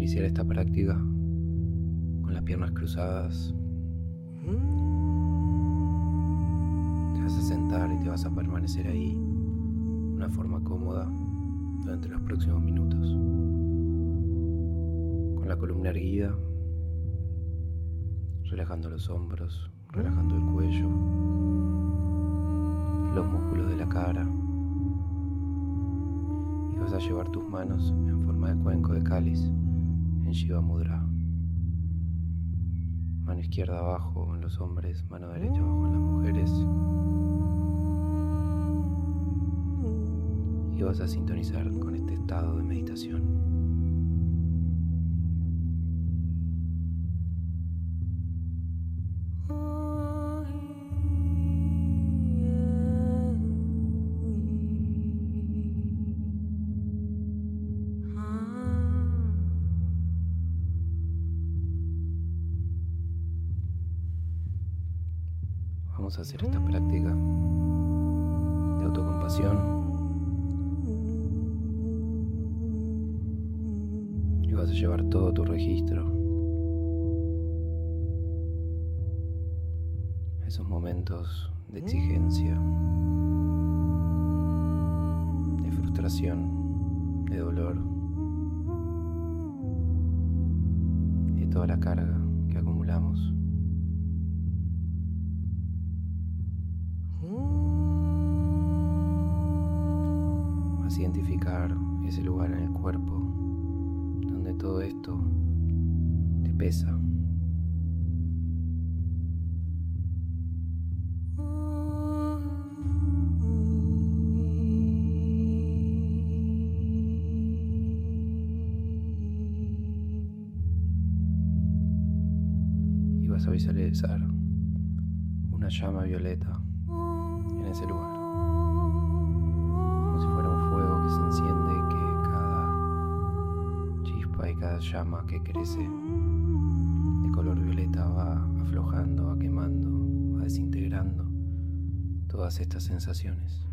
Iniciar esta práctica con las piernas cruzadas. Te vas a sentar y te vas a permanecer ahí de una forma cómoda durante los próximos minutos. Con la columna erguida, relajando los hombros, relajando el cuello, los músculos de la cara. Y vas a llevar tus manos en forma de cuenco de cáliz en Shiva Mudra. Mano izquierda abajo en los hombres, mano derecha abajo en las mujeres. Y vas a sintonizar con este estado de meditación. Hacer esta práctica de autocompasión. Y vas a llevar todo tu registro. Esos momentos de exigencia, de frustración, de dolor, de toda la carga identificar ese lugar en el cuerpo donde todo esto te pesa. Y vas a visualizar una llama violeta en ese lugar. Se enciende que cada chispa y cada llama que crece de color violeta va aflojando, va quemando, va desintegrando todas estas sensaciones.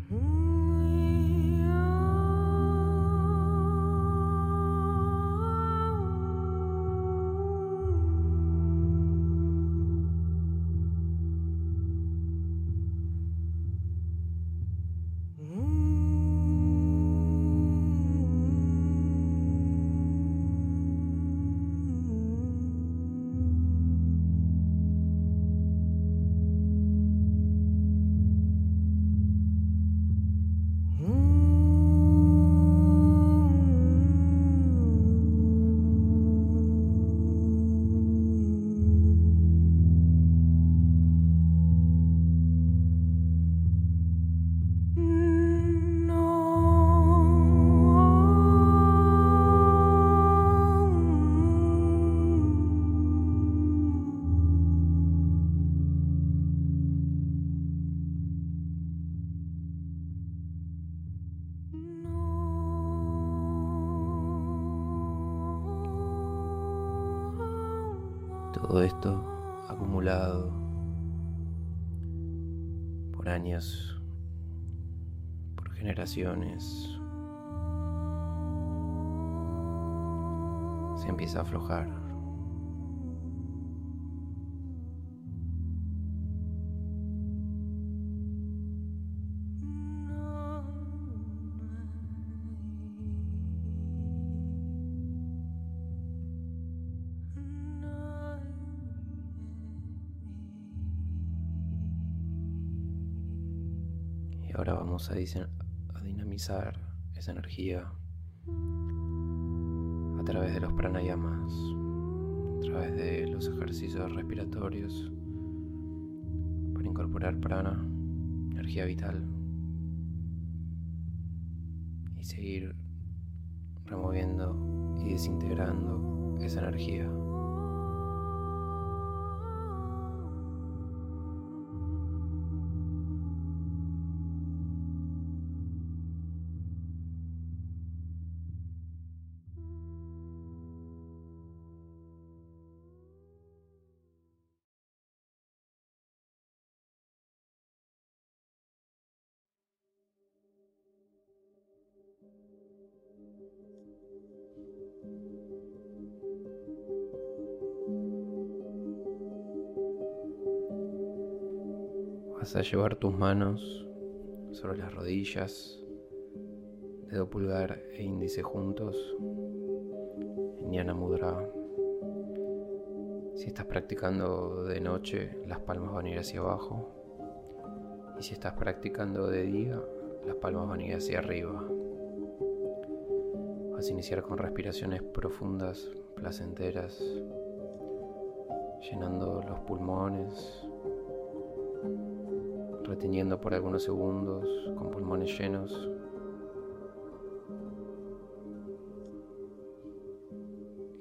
Todo esto acumulado por años, por generaciones, se empieza a aflojar. A, dinamizar esa energía a través de los pranayamas, a través de los ejercicios respiratorios para incorporar prana, energía vital, y seguir removiendo y desintegrando esa energía. Vas a llevar tus manos sobre las rodillas, dedo pulgar e índice juntos, en Yana Mudra. Si estás practicando de noche, las palmas van a ir hacia abajo. Y si estás practicando de día, las palmas van a ir hacia arriba. Vas a iniciar con respiraciones profundas, placenteras, llenando los pulmones, reteniendo por algunos segundos con pulmones llenos.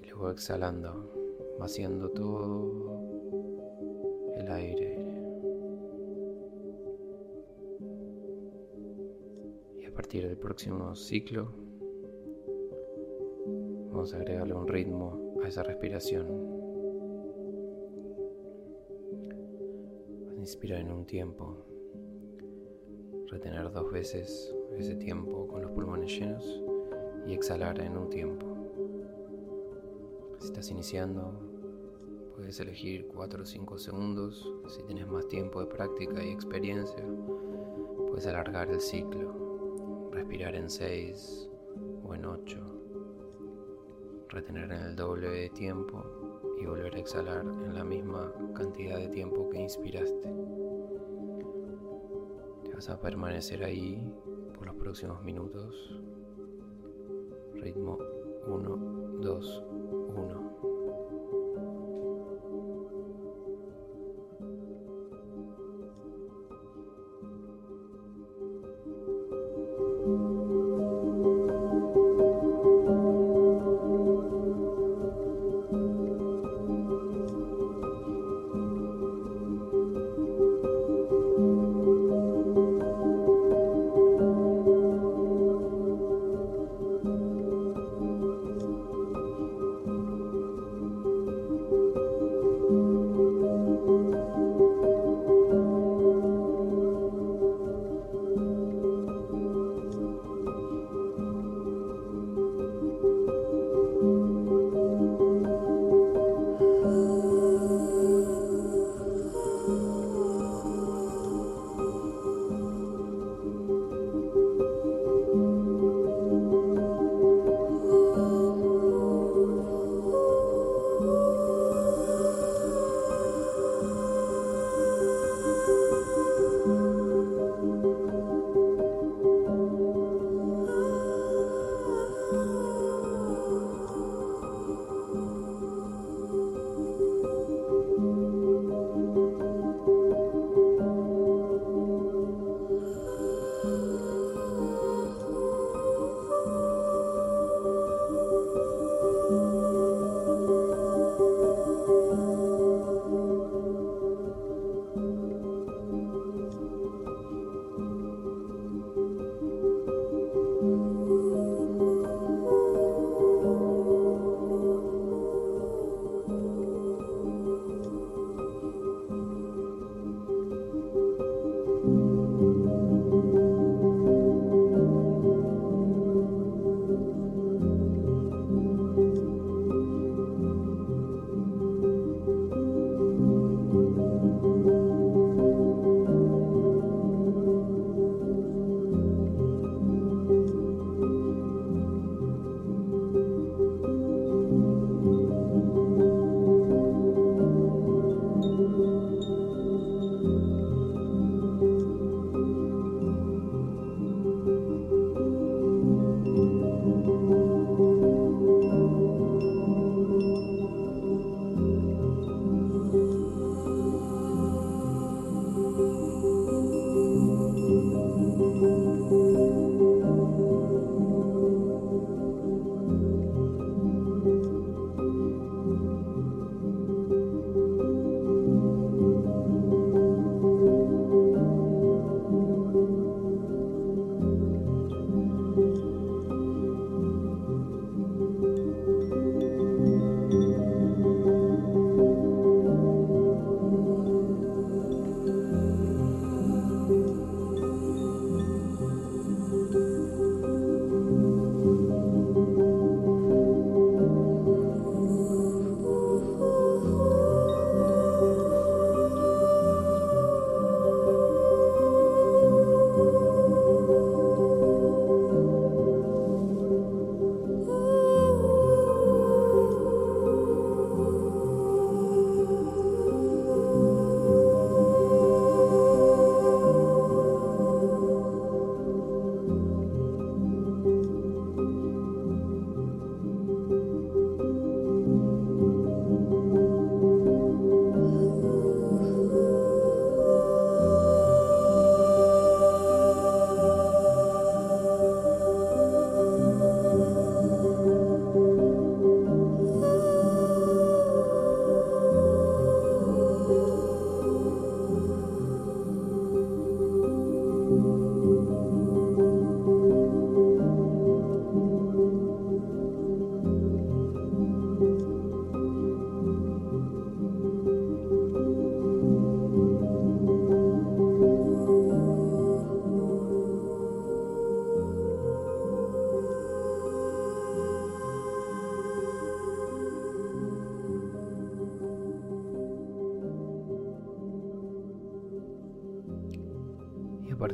Y luego exhalando, vaciando todo el aire. Y a partir del próximo ciclo, vamos a agregarle un ritmo a esa respiración. Inspirar en un tiempo retener dos veces ese tiempo con los pulmones llenos y exhalar en un tiempo. Si estás iniciando, puedes elegir 4 o 5 segundos. Si tienes más tiempo de práctica y experiencia, puedes alargar el ciclo, respirar en 6 o en 8, retener en el doble de tiempo y volver a exhalar en la misma cantidad de tiempo que inspiraste. Vas a permanecer ahí por los próximos minutos. Ritmo 1, 2, 1.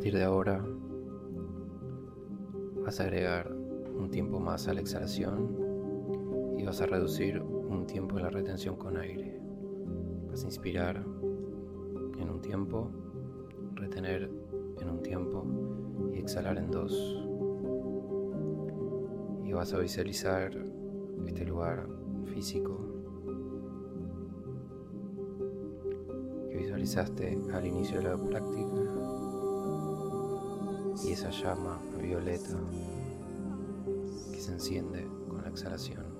Partir de ahora vas a agregar un tiempo más a la exhalación y vas a reducir un tiempo la retención con aire. Vas a inspirar en un tiempo, retener en un tiempo y exhalar en dos. Y vas a visualizar este lugar físico que visualizaste al inicio de la práctica y esa llama violeta que se enciende con la exhalación.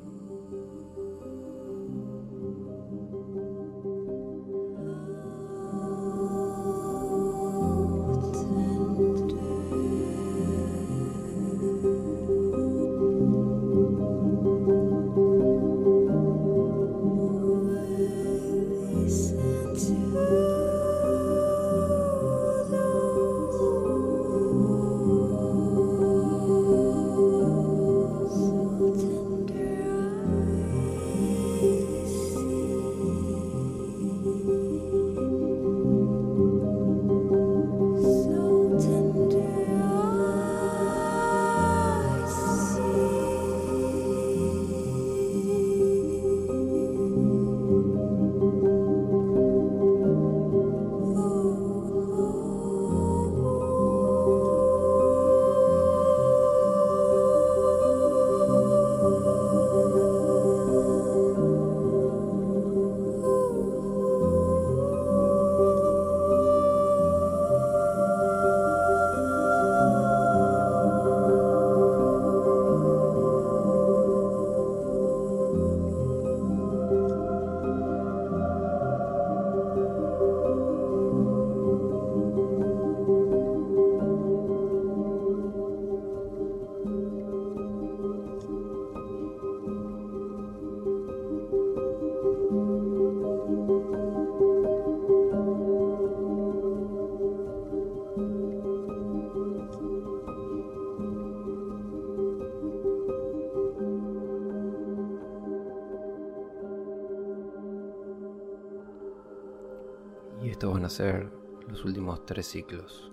Ser los últimos tres ciclos.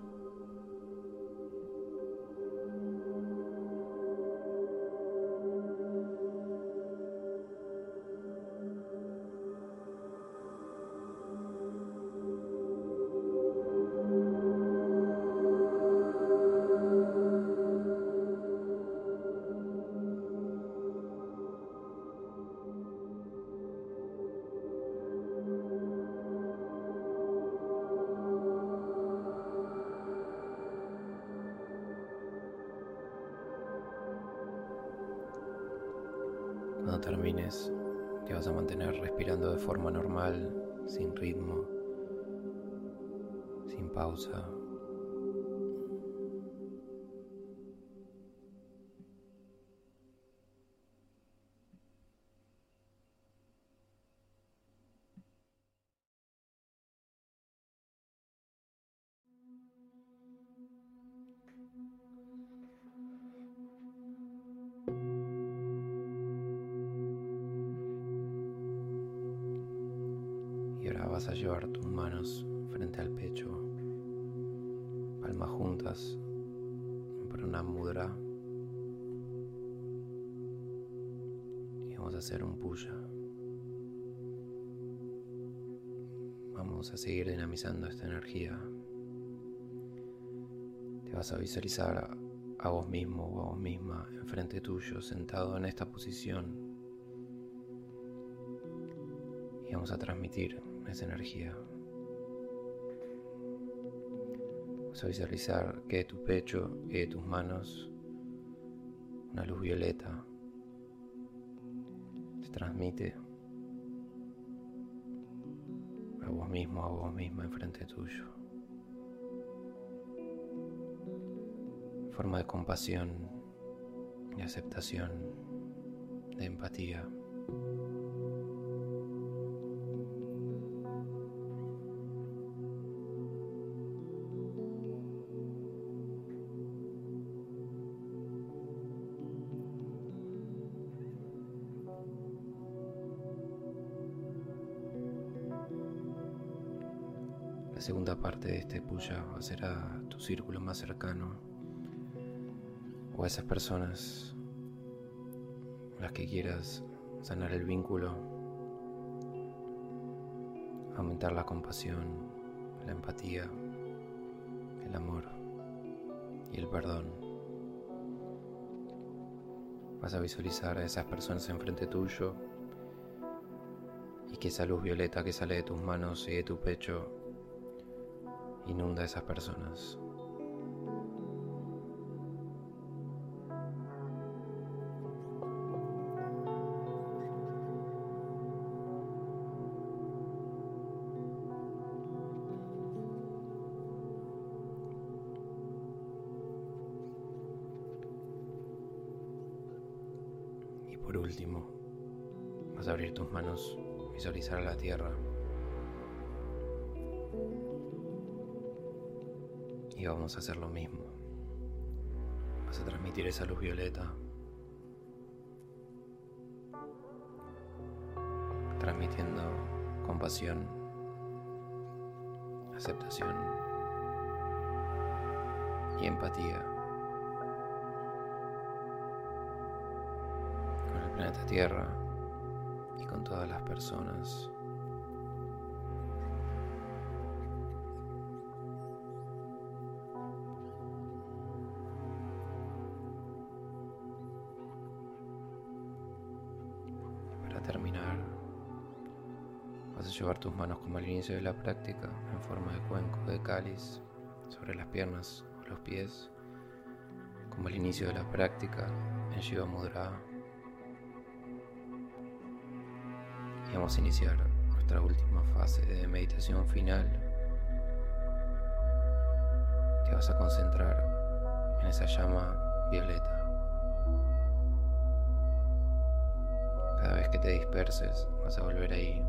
Te vas a mantener respirando de forma normal, sin ritmo, sin pausa. Vas a llevar tus manos frente al pecho, palmas juntas para una mudra. Y vamos a hacer un puya. Vamos a seguir dinamizando esta energía. Te vas a visualizar a vos mismo o a vos misma enfrente tuyo, sentado en esta posición. Y vamos a transmitir esa energía. Vas a visualizar que de tu pecho y de tus manos una luz violeta te transmite a vos mismo, a vos misma enfrente tuyo. Forma de compasión, de aceptación, de empatía. La segunda parte de este puya va tu círculo más cercano o a esas personas las que quieras sanar el vínculo, aumentar la compasión, la empatía, el amor y el perdón. Vas a visualizar a esas personas enfrente tuyo y que esa luz violeta que sale de tus manos y de tu pecho inunda a esas personas. por último, vas a abrir tus manos, visualizar la tierra. Y vamos a hacer lo mismo. Vas a transmitir esa luz violeta. Transmitiendo compasión, aceptación y empatía. planeta Tierra y con todas las personas. Terminar, vas a llevar tus manos como al inicio de la práctica, en forma de cuenco, de cáliz, sobre las piernas o los pies, como al inicio de la práctica en Shiva Mudra y vamos a iniciar nuestra última fase de meditación final. Te vas a concentrar en esa llama violeta. Te disperses vas a volver ahí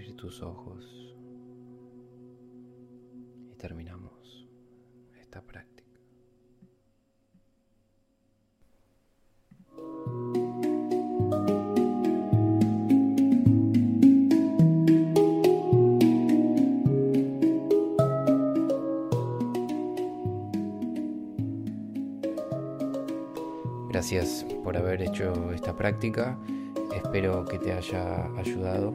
abrir tus ojos y terminamos esta práctica. Gracias por haber hecho esta práctica. Espero que te haya ayudado.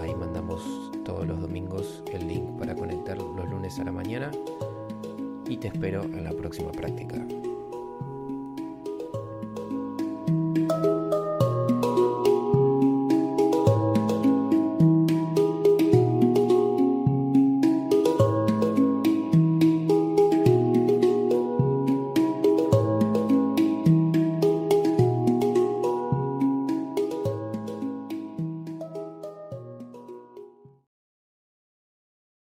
Ahí mandamos todos los domingos el link para conectar los lunes a la mañana y te espero en la próxima práctica.